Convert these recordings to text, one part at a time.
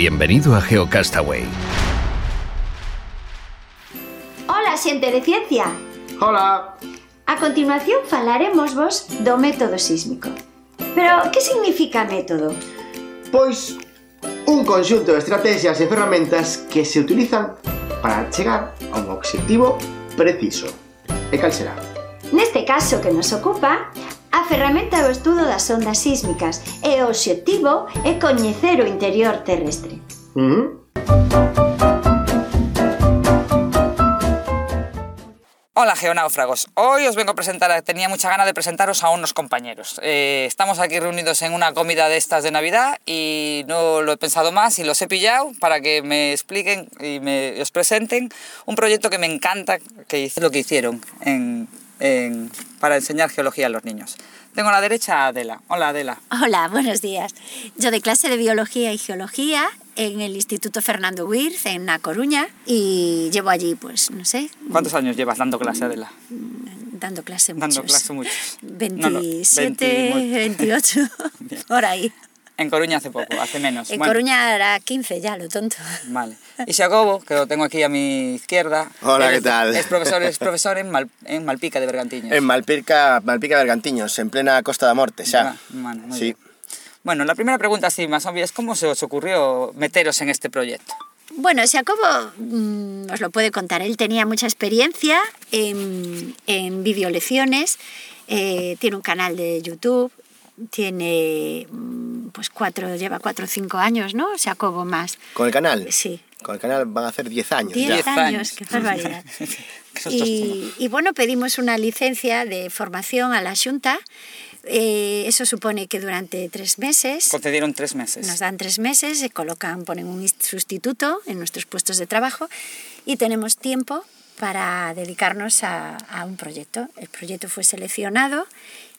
Bienvenido a GeoCastaway. Ola, xente de ciencia. Hola. A continuación falaremos vos do método sísmico. Pero que significa método? Pois un conxunto de estrategias e ferramentas que se utilizan para chegar a un obxectivo preciso. E cal será? Neste caso que nos ocupa, a ferramenta é o estudo das ondas sísmicas e o obxectivo é coñecer o interior terrestre. ¿Mm? Hola geonáufragos, hoy os vengo a presentar, tenía mucha gana de presentaros a unos compañeros. Eh, estamos aquí reunidos en una comida de estas de Navidad y no lo he pensado más y los he pillado para que me expliquen y me os presenten un proyecto que me encanta, que hice lo que hicieron en, en- para enseñar geología a los niños. Tengo a la derecha a Adela. Hola Adela. Hola, buenos días. Yo de clase de Biología y Geología en el Instituto Fernando Wirth en A Coruña y llevo allí, pues, no sé, ¿Cuántos años llevas dando clase Adela? dando clase Dando muchos. clase muchos. 27, No, no, 20 muy- 28, por ahí. En Coruña hace poco, hace menos. En Bueno. Coruña era 15 ya, lo tonto. Vale. Y Jacobo, que lo tengo aquí a mi izquierda. Hola, ¿qué es- tal? Es profesor, es profesor en, Mal- en Malpica de Bergantiños. En Malpica, Malpica Bergantiños, en plena Costa da Morte, xa. Ah, bueno, muy sí. bien. Bueno, la primera pregunta, así más obvia, es cómo se os ocurrió meteros en este proyecto. Bueno, Jacobo mm, os lo puede contar. Él tenía mucha experiencia en, en videolecciones, eh, tiene un canal de YouTube, tiene mm, pues cuatro, lleva cuatro o cinco años, ¿no? Jacobo más. ¿Con el canal? Sí. Con el canal van a hacer 10 años Diez ya. Diez años, años. qué barbaridad. Y, y bueno, pedimos una licencia de formación a la Junta. Eh, eso supone que durante tres meses Concedieron tres meses. nos dan tres meses, se colocan, ponen un sustituto en nuestros puestos de trabajo y tenemos tiempo para dedicarnos a, a un proyecto. El proyecto fue seleccionado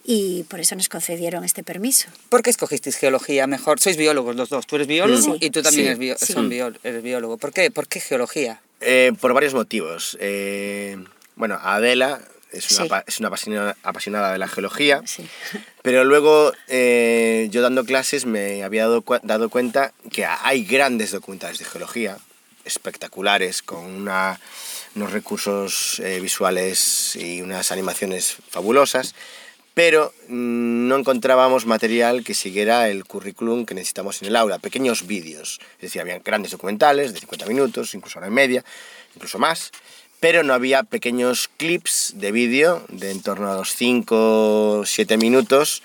y por eso nos concedieron este permiso. ¿Por qué escogisteis geología mejor? Sois biólogos los dos. Tú eres biólogo Sí, y tú también sí, eres, bio- sí. son bió- eres biólogo. ¿Por qué? ¿Por qué geología? Eh, por varios motivos. Eh, bueno, Adela es una, es una apasionada, apasionada de la geología, Sí. pero luego eh, yo dando clases me había dado, cua- dado cuenta que hay grandes documentales de geología, espectaculares, con una- unos recursos eh, visuales y unas animaciones fabulosas, pero mm, no encontrábamos material que siguiera el currículum que necesitamos en el aula, pequeños vídeos. Es decir, había grandes documentales de 50 minutos, incluso hora y media, incluso más, pero no había pequeños clips de vídeo de en torno a los 5 o 7 minutos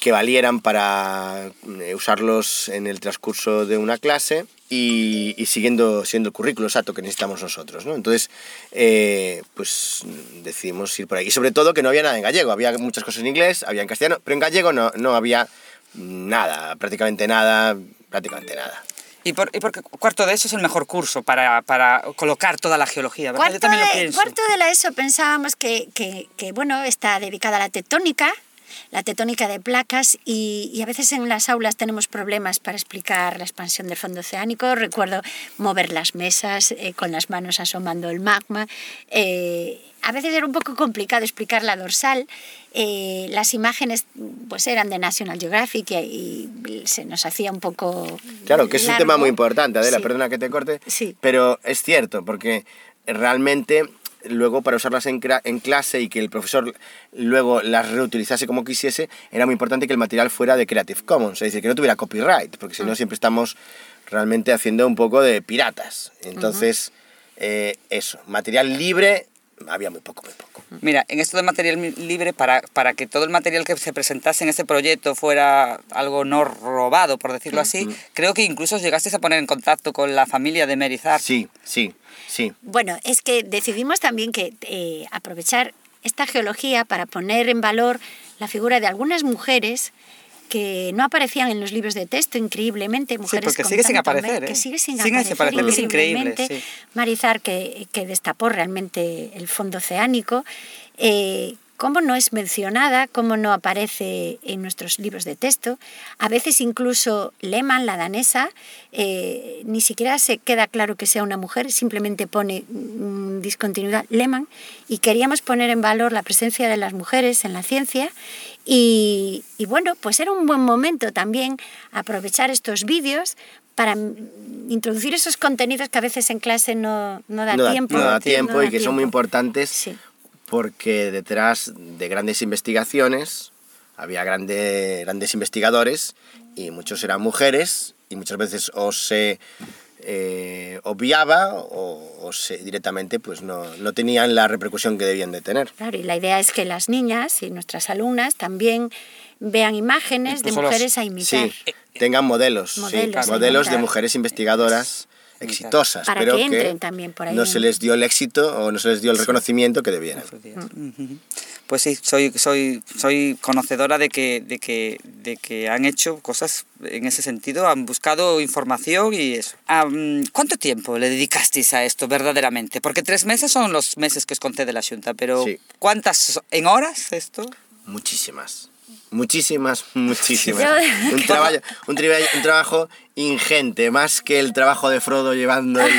que- valieran para eh, usarlos en el transcurso de una clase y, y siguiendo siendo el currículo exacto que necesitamos nosotros. ¿no? Entonces, eh, pues decidimos ir por ahí. Y sobre todo que no había nada en gallego, había muchas cosas en inglés, había en castellano, pero en gallego no, no había nada, prácticamente nada, prácticamente nada. ¿Y por, y por qué cuarto de eso es el mejor curso para, para colocar toda la geología? ¿verdad? Yo Cuarto también lo de, pienso. cuarto de la ESO pensábamos que, que, que, bueno, está dedicada a la tectónica, la tectónica de placas y, y a veces en las aulas tenemos problemas para explicar la expansión del fondo oceánico. Recuerdo mover las mesas eh, con las manos asomando el magma. Eh, a veces era un poco complicado explicar la dorsal. Eh, las imágenes pues eran de National Geographic y, y se nos hacía un poco Claro, que es un tema muy importante, Adela, Sí. perdona que te corte, Sí. pero es cierto, porque realmente luego para usarlas en, en clase y que el profesor luego las reutilizase como quisiese, era muy importante que el material fuera de Creative Commons, es decir, que no tuviera copyright, porque si no siempre estamos realmente haciendo un poco de piratas. Entonces, eh, eso, material libre, había muy poco, muy poco. Mira, en esto de material libre, para, para que todo el material que se presentase en este proyecto fuera algo no robado, por decirlo así, creo que incluso llegasteis a poner en contacto con la familia de Merizar. Sí, sí, sí. Bueno, es que decidimos también que eh, aprovechar esta geología para poner en valor la figura de algunas mujeres que no aparecían en los libros de texto increíblemente, mujeres porque con sigue sin aparecer, mé- ¿eh? que sigue sin Siguen aparecer, aparecer, es increíble, sí. Marizar, que, que destapó realmente el fondo oceánico, eh, cómo no es mencionada, cómo no aparece en nuestros libros de texto. A veces incluso Lehmann, la danesa, eh, ni siquiera se queda claro que sea una mujer, simplemente pone mm, discontinuidad Lehmann y queríamos poner en valor la presencia de las mujeres en la ciencia y, y bueno, pues era un buen momento también aprovechar estos vídeos para introducir esos contenidos que a veces en clase no, no da no da, tiempo. no da tiempo no y da que son muy tiempo. importantes Sí. Porque detrás de grandes investigaciones había grande- grandes investigadores y muchos eran mujeres y muchas veces o se eh, obviaba o, o se, directamente pues no, no tenían la repercusión que debían de tener. Claro, y la idea es que las niñas y nuestras alumnas también vean imágenes de Incluso los- mujeres a imitar. Sí, tengan modelos, sí, Modelos, modelos de mujeres investigadoras exitosas, Para pero que entren también por ahí no se les dio el éxito o no se les dio el reconocimiento que debieran. Pues sí, soy, soy, soy conocedora de que, de, que, de que han hecho cosas en ese sentido, han buscado información y eso. ¿Cuánto tiempo le dedicasteis a esto verdaderamente? Porque tres meses son los meses que os concede la Junta, pero Sí. ¿cuántas en horas esto? Muchísimas. Muchísimas, muchísimas. Un, trabajo, un, trabajo ingente, más que el trabajo de Frodo llevando el,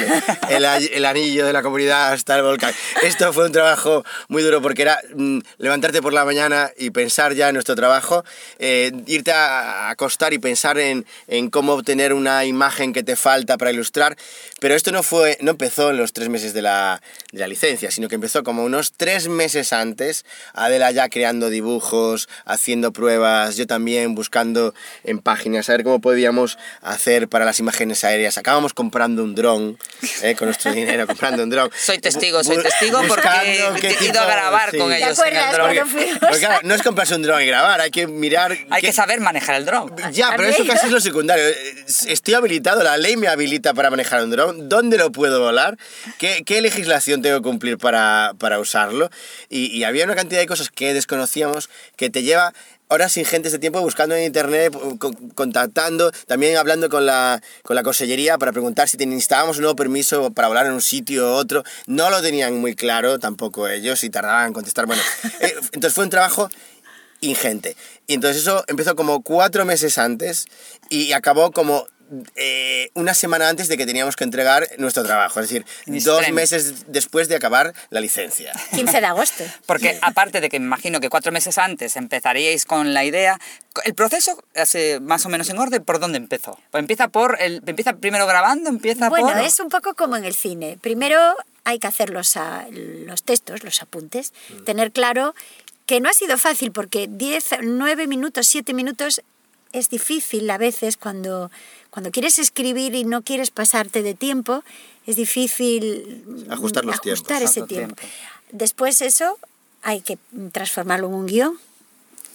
el a- el anillo de la comunidad hasta el volcán. Esto fue un trabajo muy duro porque era mm, levantarte por la mañana y pensar ya en nuestro trabajo, eh, irte a a acostar y pensar en, en cómo obtener una imagen que te falta para ilustrar. Pero esto no, fue, no empezó en los tres meses de la, de la licencia, sino que empezó como unos tres meses antes, Adela ya creando dibujos, haciendo pruebas, yo también buscando en páginas, a ver cómo podíamos hacer para las imágenes aéreas. Acabamos comprando un dron, eh, con nuestro dinero, comprando un dron. Soy testigo, soy testigo porque buscando qué he ido tipo- a grabar sí. con ¿Te ellos en el dron. Porque, claro, no es comprarse un dron y grabar, hay que mirar... Hay qué- que saber manejar el dron. ya, pero eso casi es lo secundario. Estoy habilitado, la ley me habilita para manejar un dron. ¿Dónde lo puedo volar? ¿Qué, qué legislación tengo que cumplir para, para usarlo? Y, y había una cantidad de cosas que desconocíamos que te lleva horas ingentes de tiempo buscando en internet, con- contactando, también hablando con la, con la consellería para preguntar si necesitábamos un nuevo permiso para volar en un sitio u otro. No lo tenían muy claro tampoco ellos y tardaban en contestar. Bueno, eh, entonces fue un trabajo ingente. Y entonces eso empezó como cuatro meses antes y acabó como eh, una semana antes de que teníamos que entregar nuestro trabajo. Es decir, Mis dos premios. meses después de acabar la licencia. 15 de agosto. Porque aparte de que me imagino que cuatro meses antes empezaríais con la idea, el proceso, hace más o menos en orden, ¿por dónde empezó? Pues empieza por, el, empieza primero grabando, empieza Bueno, por... es un poco como en el cine. Primero hay que hacer los, a- los textos, los apuntes, Mm. tener claro que no ha sido fácil porque 10, 9 minutos, 7 minutos es difícil a veces cuando, cuando quieres escribir y no quieres pasarte de tiempo, es difícil Ajustar los ajustar tiempos. ese tiempo. tiempo. Después eso hay que transformarlo en un guion.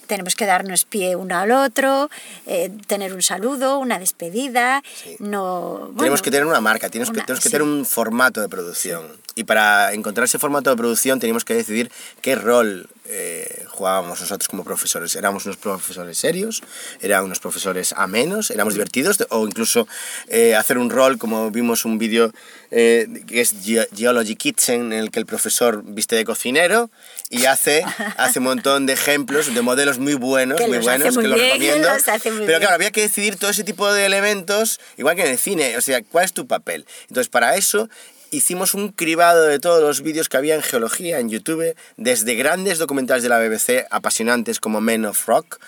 Tenemos que darnos pie uno al otro, eh, tener un saludo, una despedida. Sí. No, tenemos que tener una marca, tenemos, que, tenemos que sí. tener un formato de producción. Y para encontrar ese formato de producción teníamos que decidir qué rol eh, jugábamos nosotros como profesores. ¿Éramos unos profesores serios? ¿Eran unos profesores amenos? ¿Éramos divertidos? O incluso eh, hacer un rol, como vimos un vídeo eh, que es Ge- Geology Kitchen, en el que el profesor viste de cocinero y hace, hace un montón de ejemplos, de modelos muy buenos, Que muy hace buenos, muy que los bien, recomiendo. los hace muy Pero claro, había que decidir todo ese tipo de elementos, igual que en el cine, o sea, ¿cuál es tu papel? Entonces, para eso hicimos un cribado de todos los vídeos que había en geología en YouTube, desde grandes documentales de la BBC apasionantes como Men of Rock,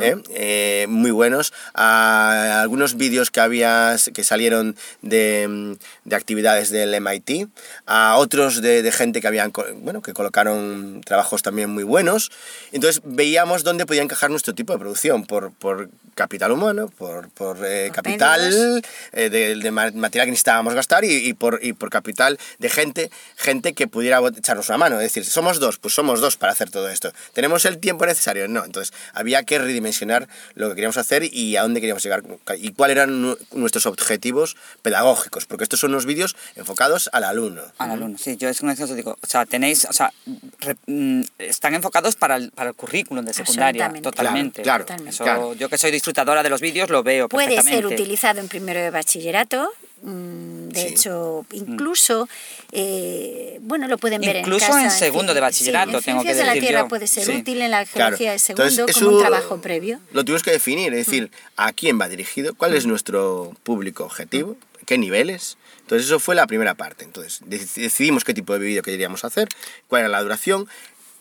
¿eh? Eh, muy buenos, a algunos vídeos que había que salieron de, de actividades del MIT, a otros de, de gente que habían bueno, que colocaron trabajos también muy buenos. Entonces veíamos dónde podía encajar nuestro tipo de producción, por, por capital humano, por, por, eh, capital eh, de, de ma- material que necesitábamos gastar y, y por, y por capital hospital, de gente, gente que pudiera echarnos una mano. Es decir, somos dos, pues somos dos para hacer todo esto. ¿Tenemos el tiempo necesario? No. Entonces, había que redimensionar lo que queríamos hacer y a dónde queríamos llegar y cuáles eran nu- nuestros objetivos pedagógicos, porque estos son unos vídeos enfocados al alumno. Al alumno, sí, yo es con eso digo, o sea, tenéis, o sea, re- mm, están enfocados para el, para el currículum de secundaria, totalmente. Claro, claro, Eso, claro. Yo que soy disfrutadora de los vídeos lo veo Puede ser utilizado en primero de bachillerato. Mm, De Sí. hecho, incluso, eh, bueno, lo pueden ver Incluso en casa. en segundo de bachillerato, sí, en tengo que ciencias de la decir Tierra yo. puede ser Sí. útil en la Claro. geología de segundo Entonces, como un trabajo previo. Lo tuvimos que definir, es decir, a quién va dirigido, cuál es nuestro público objetivo, qué niveles. Entonces, eso fue la primera parte. Entonces, dec- decidimos qué tipo de vídeo queríamos hacer, cuál era la duración,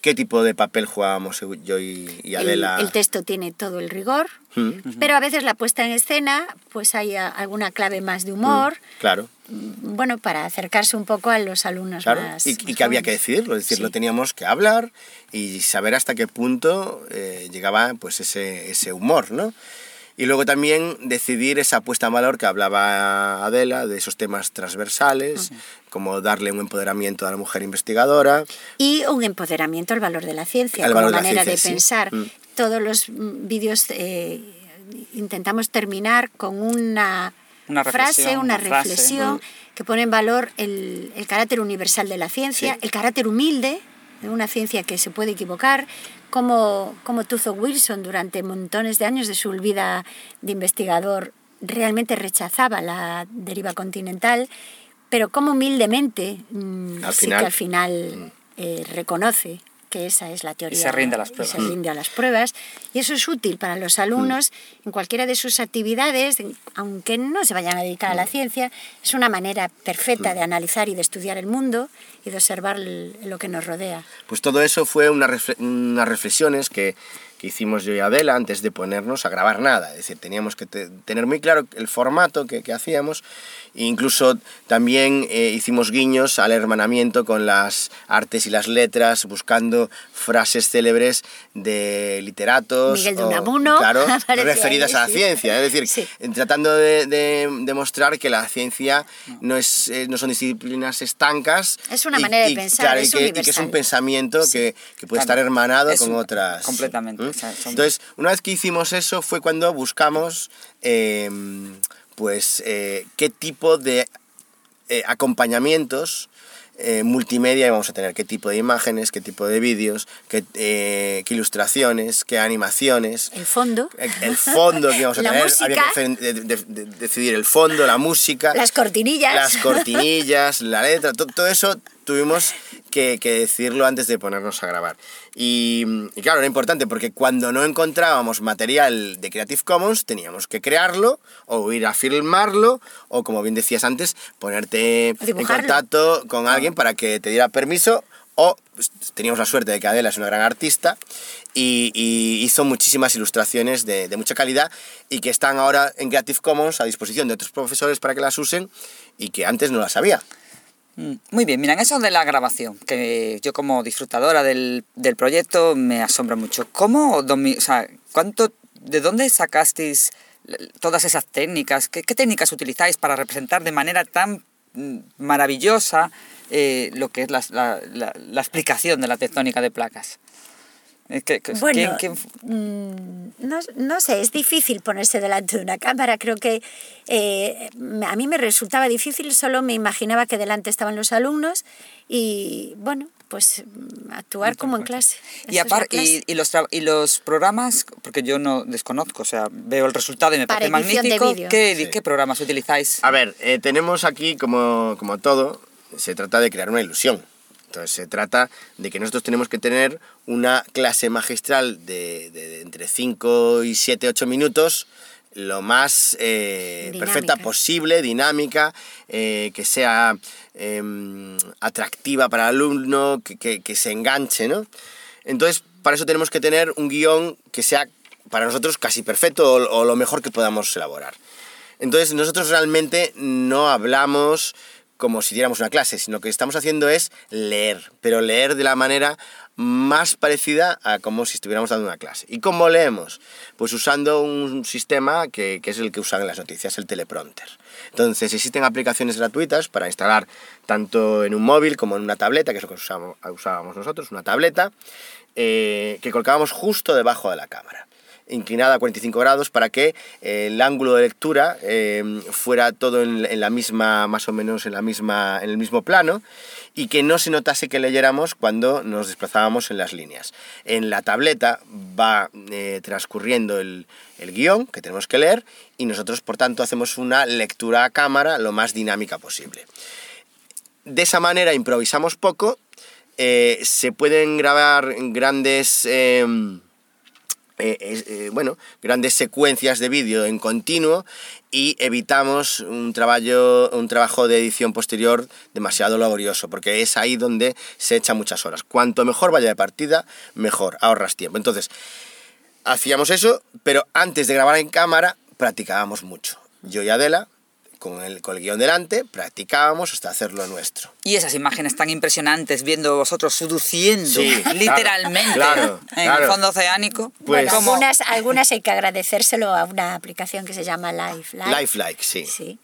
qué tipo de papel jugábamos yo y, y El, Adela. el texto tiene todo el rigor, Mm, pero a veces la puesta en escena, pues hay a- alguna clave más de humor, Claro, mm, bueno, para acercarse un poco a los alumnos claro. más. Y, y que había que decidirlo, es decir, Sí. lo teníamos que hablar y saber hasta qué punto eh, llegaba pues ese, ese humor, ¿no? Y luego también decidir esa puesta en valor que hablaba Adela, de esos temas transversales, como darle un empoderamiento a la mujer investigadora. Y un empoderamiento al valor de la ciencia, Al como de manera ciencia, de sí. pensar. Mm. Todos los vídeos eh, intentamos terminar con una, Una frase, una, una frase. reflexión Mm. que pone en valor el, el carácter universal de la ciencia, Sí. el carácter humilde de una ciencia que se puede equivocar, como, como Tuzo Wilson durante montones de años de su vida de investigador realmente rechazaba la deriva continental, pero como humildemente mm, Al sí final- que al final eh, reconoce que esa es la teoría. se rinde a las y pruebas. se rinde a las pruebas. Y eso es útil para los alumnos en cualquiera de sus actividades, aunque no se vayan a dedicar a la ciencia, es una manera perfecta de analizar y de estudiar el mundo y de observar lo que nos rodea. Pues todo eso fue una refle- unas reflexiones que, que hicimos yo y Adela antes de ponernos a grabar nada. Es decir, teníamos que te- tener muy claro el formato que, que hacíamos. Incluso también eh, hicimos guiños al hermanamiento con las artes y las letras, buscando frases célebres de literatos. Miguel de o- Claro, referidas ahí, a la sí. ciencia. Es decir, Sí. tratando de, de demostrar que la ciencia no, es, eh, no son disciplinas estancas. Es una manera de pensar, claro, y es que- y que es un pensamiento Sí. que, que puede Claro. estar hermanado Es con un- otras. completamente, ¿Mm? o sea, son- Entonces, una vez que hicimos eso fue cuando buscamos eh, pues eh, qué tipo de eh, acompañamientos eh, multimedia íbamos a tener, qué tipo de imágenes, qué tipo de vídeos, qué, eh, qué ilustraciones, qué animaciones. El fondo, El, el fondo que íbamos a La tener, música. había que fe- de- de- de- decidir el fondo, la música, las cortinillas. las cortinillas, la letra, to- todo eso tuvimos que, que decirlo antes de ponernos a grabar. Y, y claro, era importante porque cuando no encontrábamos material de Creative Commons teníamos que crearlo o ir a filmarlo o, como bien decías antes, ponerte en contacto con alguien para que te diera permiso o pues, teníamos la suerte de que Adela es una gran artista y, y hizo muchísimas ilustraciones de, de mucha calidad y que están ahora en Creative Commons a disposición de otros profesores para que las usen y que antes no las había. Mm, Muy bien, mira, en eso de la grabación, que yo como disfrutadora del, del proyecto me asombra mucho. ¿Cómo, o sea, cuánto, de dónde sacasteis todas esas técnicas? ¿Qué, qué técnicas utilizáis para representar de manera tan mm, maravillosa eh, lo que es la, la- la- la explicación de la tectónica de placas? Eh, Bueno, ¿quién- quién- mm, no, no sé, es difícil ponerse delante de una cámara. Creo que eh, a mí me resultaba difícil, solo me imaginaba que delante estaban los alumnos y, bueno, pues mm, actuar como en clase. Y, Eso es la apar- y, los tra- y los programas, porque yo no desconozco, o sea, veo el resultado y me Para parece magnífico. ¿Qué, Sí. ¿Qué programas utilizáis? A ver, eh, tenemos aquí, como, como todo, se trata de crear una ilusión. Entonces se trata de que nosotros tenemos que tener una clase magistral de, de- de entre 5 y 7, 8 minutos, lo más eh, perfecta posible, dinámica, eh, que sea em, atractiva para el alumno, que, que- que se enganche, ¿no? Entonces, para eso tenemos que tener un guion que sea para nosotros casi perfecto o, o lo mejor que podamos elaborar. Entonces nosotros realmente no hablamos como si diéramos una clase, sino que estamos haciendo es leer, pero leer de la manera más parecida a como si estuviéramos dando una clase. ¿Y cómo leemos? Pues usando un sistema que, que es el que usan en las noticias, el teleprompter. Entonces existen aplicaciones gratuitas para instalar tanto en un móvil como en una tableta, que es lo que usábamos nosotros, una tableta, eh, que colocábamos justo debajo de la cámara inclinada a 45 grados para que eh, el ángulo de lectura eh, fuera todo en, la misma, más o menos en, la misma, en el mismo plano y que no se notase que leyéramos cuando nos desplazábamos en las líneas. En la tableta va eh, transcurriendo el, el guion que tenemos que leer y nosotros, por tanto, hacemos una lectura a cámara lo más dinámica posible. De esa manera improvisamos poco, se pueden grabar grandes... em, eh, eh, bueno, grandes secuencias de vídeo en continuo y evitamos un trabajo, un trabajo de edición posterior demasiado laborioso, porque es ahí donde se echan muchas horas. Cuanto mejor vaya de partida, mejor, ahorras tiempo. Entonces, hacíamos eso, pero antes de grabar en cámara, practicábamos mucho. Yo y Adela, con el, con el guion delante, practicábamos hasta hacerlo nuestro. Y esas imágenes tan impresionantes viendo vosotros seduciendo Sí, literalmente claro, en claro. el fondo oceánico. Pues- Bueno, como- algunas, algunas hay que agradecérselo a una aplicación que se llama Life Lifelike, sí. Sí.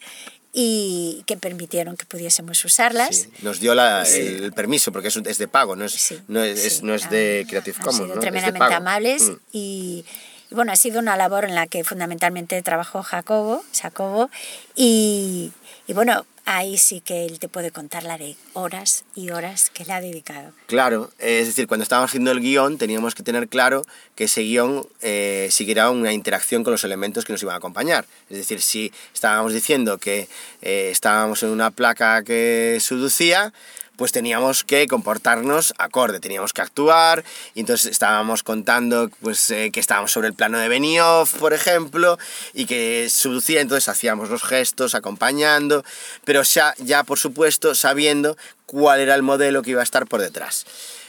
Y que permitieron que pudiésemos usarlas. Sí, nos dio la- el, el permiso porque es, es de pago, no es, Sí, no es, es- sí. no es de Han- Creative han Commons. sido ¿no? Es de tremendamente pago. amables Mm. y, bueno, ha sido una labor en la que fundamentalmente trabajó Jacobo, Jacobo y, y bueno, ahí sí que él te puede contar la de horas y horas que le ha dedicado. Claro, es decir, cuando estábamos haciendo el guion teníamos que tener claro que ese guion eh, siguiera una interacción con los elementos que nos iban a acompañar. Es decir, si estábamos diciendo que eh, estábamos en una placa que seducía, pues teníamos que comportarnos acorde, teníamos que actuar, y entonces estábamos contando pues, eh, que estábamos sobre el plano de Benioff, por ejemplo, y que seducía, entonces hacíamos los gestos acompañando, pero ya, ya por supuesto sabiendo cuál era el modelo que iba a estar por detrás.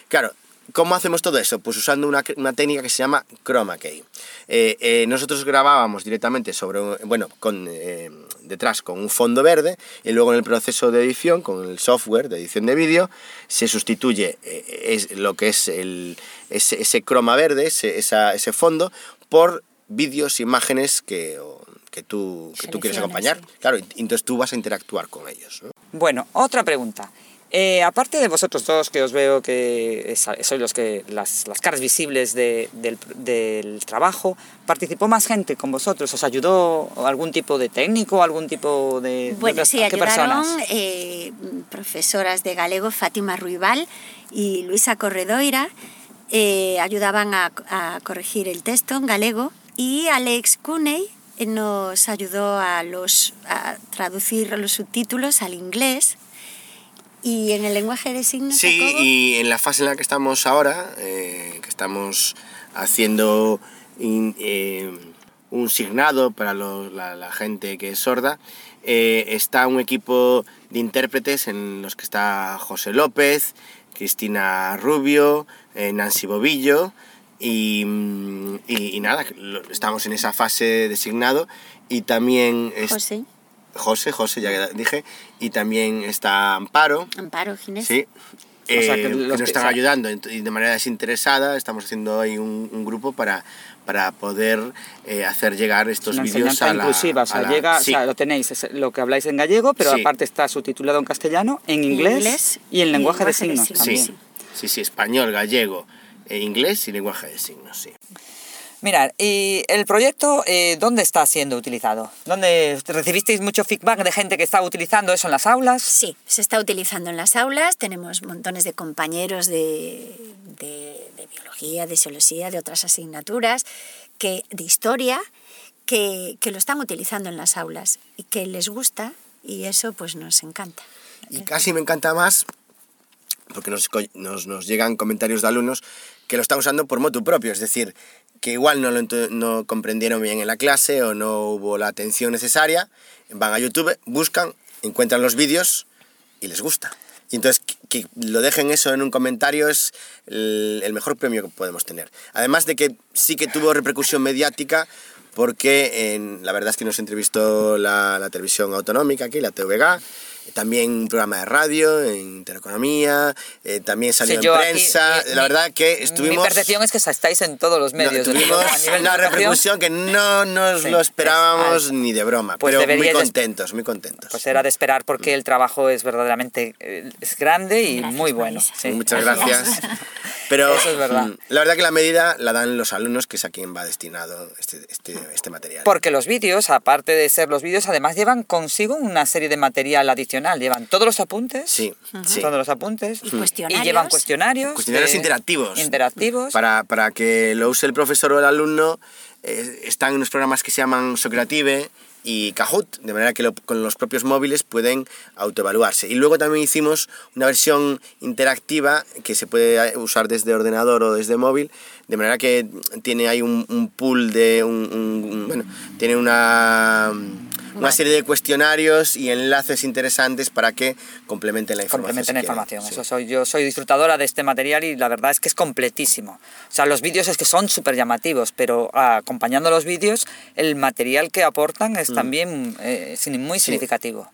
Claro, ¿cómo hacemos todo eso? Pues usando una, una técnica que se llama chroma key. Eh, eh, nosotros grabábamos directamente sobre, un- bueno, con, eh, detrás con un fondo verde y luego en el proceso de edición, con el software de edición de vídeo, se sustituye eh, es lo que es el, ese, ese croma verde, ese, esa- ese fondo, por vídeos, imágenes que, o- que tú, que tú quieres acompañar. sí. Claro, y entonces tú vas a interactuar con ellos. ¿no? Bueno, otra pregunta. Eh, aparte de vosotros dos, que os veo que sois los que, las, las caras visibles de- del, del trabajo, ¿participó más gente con vosotros? ¿Os ayudó algún tipo de técnico, algún tipo de... Bueno, de- sí, ¿qué ayudaron personas? eh, profesoras de galego, Fátima Ruibal y Luisa Corredoira, eh, ayudaban a, a corregir el texto en galego y Alex Cuney eh, nos ayudó a, los, a traducir los subtítulos al inglés y en el lenguaje de signos. Sí, Jacobo, y en la fase en la que estamos ahora, eh, que estamos haciendo in- eh, un signado para la, la gente que es sorda, eh, está un equipo de intérpretes en los que está José López, Cristina Rubio, Nancy Bobillo y, mm, y- y nada, estamos en esa fase de signado y también... es- José, José, José, ya dije, y también está Amparo, Amparo Ginés. Sí. O sea, Eh, que que, nos que- están sea- ayudando y de manera desinteresada estamos haciendo ahí un, un grupo para, para poder eh, hacer llegar estos vídeos a la... inclusiva, o sea, a la- llega, sí, o sea, lo tenéis, es lo que habláis en gallego, pero Sí. aparte está subtitulado en castellano, en inglés, inglés y en y lenguaje, de lenguaje de signos signos. sí, también. sí, sí, sí, español, gallego, eh, inglés y lenguaje de signos, sí. Mirad, y el proyecto, eh, ¿dónde está siendo utilizado? ¿Dónde recibisteis mucho feedback de gente que está utilizando eso en las aulas? Sí, se está utilizando en las aulas, tenemos montones de compañeros de, de- de biología, de zoología, de otras asignaturas, que, de historia, que, que lo están utilizando en las aulas y que les gusta y eso pues nos encanta. Y casi me encanta más porque nos, nos, nos llegan comentarios de alumnos que lo están usando por motu propio, es decir, que igual no lo no comprendieron bien en la clase o no hubo la atención necesaria, van a YouTube, buscan, encuentran los vídeos y les gusta. Y entonces que lo dejen eso en un comentario es el, el mejor premio que podemos tener. Además de que sí que tuvo repercusión mediática porque en- la verdad es que nos entrevistó la, la televisión autonómica aquí, la TVG, también un programa de radio, en Intereconomía, eh, también salió Sí, en aquí, prensa. mi- la mi- verdad que estuvimos... Mi percepción es que estáis en todos los no, medios. del tuvimos. A nivel una repercusión que no nos Sí, lo es- esperábamos ni de broma, pues pero muy contentos, muy contentos. Pues era de esperar porque el trabajo es verdaderamente eh, es grande y Gracias, muy bueno. Sí. Muchas gracias. Pero Eso es verdad. mm, la verdad que la medida la dan los alumnos, que es a quien va destinado este, este, este material. Porque los vídeos, aparte de ser los vídeos, además llevan consigo una serie de material adicional. Llevan todos los apuntes. Sí. Todos los apuntes. Y cuestionarios. llevan cuestionarios. Cuestionarios eh, interactivos. Interactivos. Para, para que lo use el profesor o el alumno, eh, están unos programas que se llaman Socrative y Kahoot, de manera que con los propios móviles pueden autoevaluarse. Y luego también hicimos una versión interactiva que se puede usar desde ordenador o desde móvil, de manera que tiene ahí un, pool de... Un- un- bueno, tiene una... Una serie de cuestionarios y enlaces interesantes para que complementen la información. complementen la información. Sí. Eso soy yo, soy disfrutadora de este material y la verdad es que es completísimo. O sea, los vídeos es que son súper llamativos, pero acompañando los vídeos, el material que aportan es también eh, muy significativo.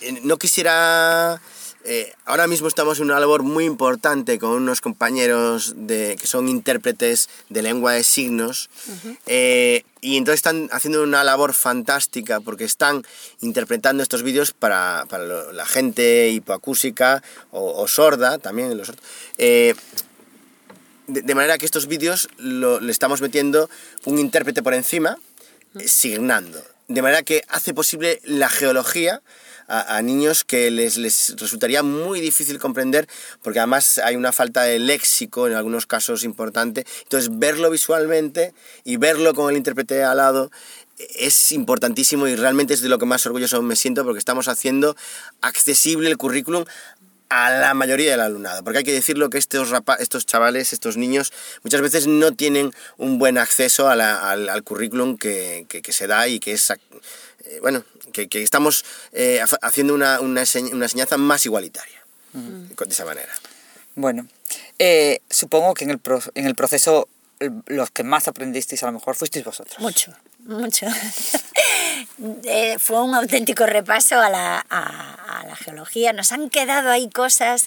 Eh, no quisiera... eh, ahora mismo estamos en una labor muy importante con unos compañeros de, que son intérpretes de lengua de signos eh, y entonces están haciendo una labor fantástica porque están interpretando estos vídeos para, para lo- la gente hipoacúsica o, o sorda, también los. Eh, de, de manera que estos vídeos lo- le estamos metiendo un intérprete por encima, signando. De manera que hace posible la geología a, niños que les, les resultaría muy difícil comprender, porque además hay una falta de léxico en algunos casos importante. Entonces, verlo visualmente y verlo con el intérprete al lado es importantísimo y realmente es de lo que más orgulloso me siento porque estamos haciendo accesible el currículum a la mayoría del alumnado, porque hay que decirlo que estos, rapa- estos chavales, estos niños, muchas veces no tienen un buen acceso al, al currículum que- que se da y que es, eh, bueno, que, que estamos eh, haciendo una, una, una enseñanza más igualitaria, de esa manera. Bueno, eh, supongo que en el, pro- en el proceso los que más aprendisteis a lo mejor fuisteis vosotros. Mucho, mucho. Eh, fue un auténtico repaso a la, a, a la geología. Nos han quedado ahí cosas.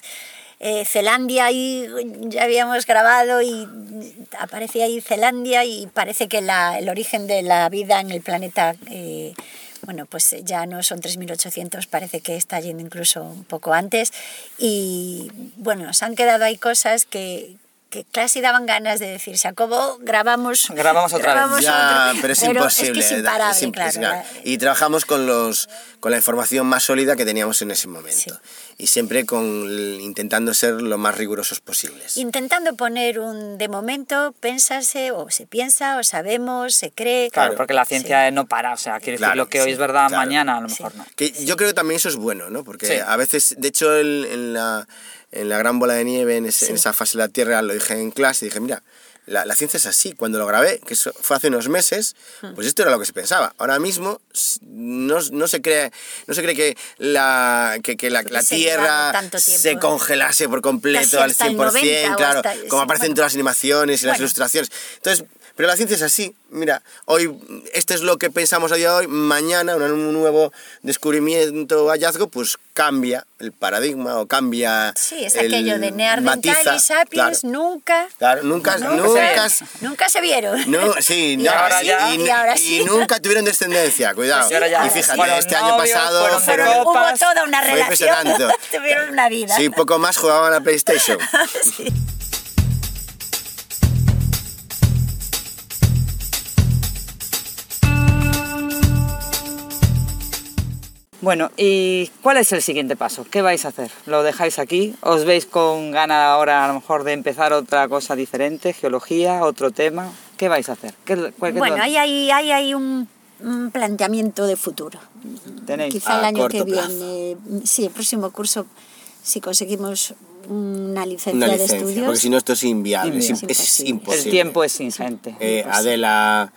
eh, Zelandia, ahí ya habíamos grabado y aparecía ahí Zelandia y parece que la- el origen de la vida en el planeta, eh, bueno, pues ya no son 3.800, parece que está yendo incluso un poco antes. Y bueno, nos han quedado ahí cosas que, que casi daban ganas de decir, se acabó, grabamos, Grabamos otra vez. Ya, otro". pero es Pero imposible. Es que es da- imparable, es claro. Y trabajamos con, los, con la información más sólida que teníamos en ese momento. Sí. Y siempre con, intentando ser lo más rigurosos posibles. Intentando poner un de momento, pensarse, o se piensa, o sabemos, se cree. Claro, porque la ciencia no para, o sea, quiero decir, lo que hoy es verdad, claro. mañana a lo Sí. mejor no. Que yo creo que también eso es bueno, ¿no? Porque Sí. a veces, de hecho, el- en, la, en la gran bola de nieve, en, ese- en esa fase de la Tierra, lo dije en clase y dije, mira, la, la ciencia es así. Cuando lo grabé, que eso fue hace unos meses, Hmm. pues esto era lo que se pensaba. Ahora mismo no, no se cree no se cree que la, que, que la, la se Tierra tiempo. se congelase por completo al hasta el 100%, 90 o claro, como sí, aparece en bueno. todas las animaciones y las ilustraciones. Entonces, pero la ciencia es así. Mira, hoy esto es lo que pensamos a día de hoy, mañana un, nuevo descubrimiento o hallazgo, pues cambia el paradigma o cambia. Sí, es el- aquello de Neandertal y Sapiens claro. nunca, Claro, nunca, No, nunca, nunca se vieron. no, sí, Y no, ahora sí, y, y ahora sí. y nunca tuvieron descendencia, cuidado. Ya y fíjate, fueron este año pasado fueron fue- Pero hubo toda una relación, impresionante. tuvieron una vida. Sí, poco más jugaban a la PlayStation. Sí. Bueno, ¿y cuál es el siguiente paso? ¿Qué vais a hacer? ¿Lo dejáis aquí? ¿Os veis con ganas ahora a lo mejor de empezar otra cosa diferente? ¿Geología? ¿Otro tema? ¿Qué vais a hacer? ¿Qué, cuál- qué Bueno, hay ahí hay, ahí un, un planteamiento de futuro. tenéis? Quizá el año que plazo. viene, sí, el próximo curso, si conseguimos una licencia, Una de estudios. porque si no esto es inviable, es, Inviable. im- es Imposible. imposible. El tiempo es ingente. Eh, Adela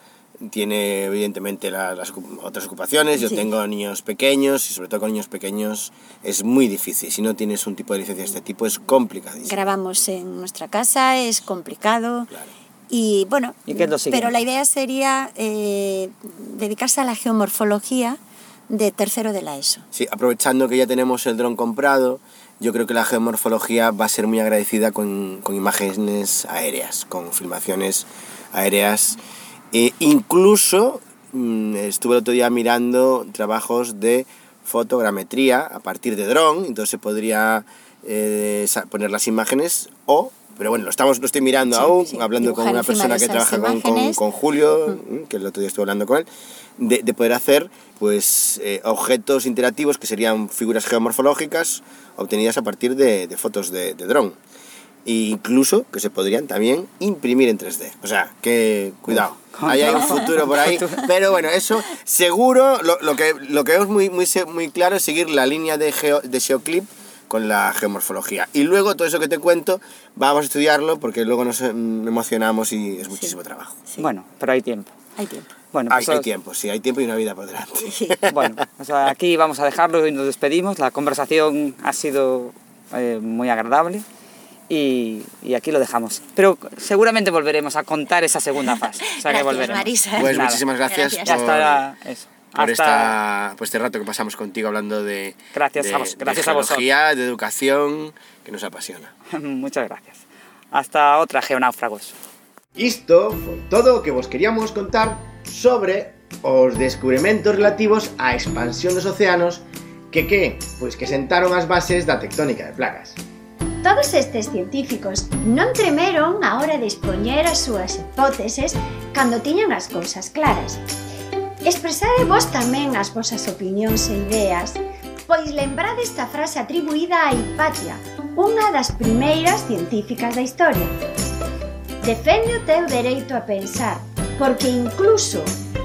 tiene evidentemente la- las otras ocupaciones, yo Sí. tengo niños pequeños y sobre todo con niños pequeños es muy difícil. Si no tienes un tipo de licencia de este tipo es complicadísimo. Grabamos en nuestra casa, es complicado. Claro. Y bueno, ¿Y pero la idea sería eh, dedicarse a la geomorfología de tercero de la ESO. Sí, aprovechando que ya tenemos el dron comprado, yo creo que la geomorfología va a ser muy agradecida con, con imágenes aéreas, con filmaciones aéreas. E incluso mm, estuve el otro día mirando trabajos de fotogrametría a partir de dron, entonces se podría eh, poner las imágenes o, pero bueno, lo, estamos, lo estoy mirando Sí, aún, sí, hablando con una persona que trabaja con, con, Julio, mm, que el otro día estuve hablando con él, de, de poder hacer pues eh, objetos interactivos que serían figuras geomorfológicas obtenidas a partir de, de fotos de, de dron. E incluso que se podrían también imprimir en 3D. O sea, que cuidado. Ahí hay un futuro por ahí. Pero bueno, eso seguro, lo, lo que, lo que vemos muy, muy, muy claro es seguir la línea de, geo, de SEOClip con la geomorfología. Y luego todo eso que te cuento, vamos a estudiarlo porque luego nos em, emocionamos y es muchísimo trabajo. Sí, Bueno, pero hay tiempo. hay tiempo. Bueno, Hay, pues hay os- tiempo, sí, hay tiempo y una vida por delante. Sí. Bueno, o sea, aquí vamos a dejarlo y nos despedimos. La conversación ha sido eh, muy agradable y, y aquí lo dejamos. Pero seguramente volveremos a contar esa segunda fase. O sea que Gracias, volveremos. Marisa. Pues Nada. muchísimas gracias, Gracias. Por, estará eso. por, Hasta- esta, por este rato que pasamos contigo hablando de, Gracias de, a vos- de gracias a vosotros. geología, de educación, que nos apasiona. Muchas gracias. Hasta otra, geonáufragos. Isto foi todo o que vos queríamos contar sobre os descubrimentos relativos á expansión dos océanos que que? Pois que sentaron as bases da tectónica de placas. Todos estes científicos non tremeron a hora de expoñer as súas hipóteses cando tiñan as cousas claras. Expresade vos tamén as vosas opinións e ideas, pois lembrade esta frase atribuída a Hipatia, unha das primeiras científicas da historia. Defende o teu dereito a pensar, porque incluso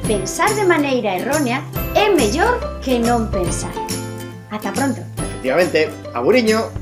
pensar de maneira errónea é mellor que non pensar. Ata pronto. Efectivamente, aburiño.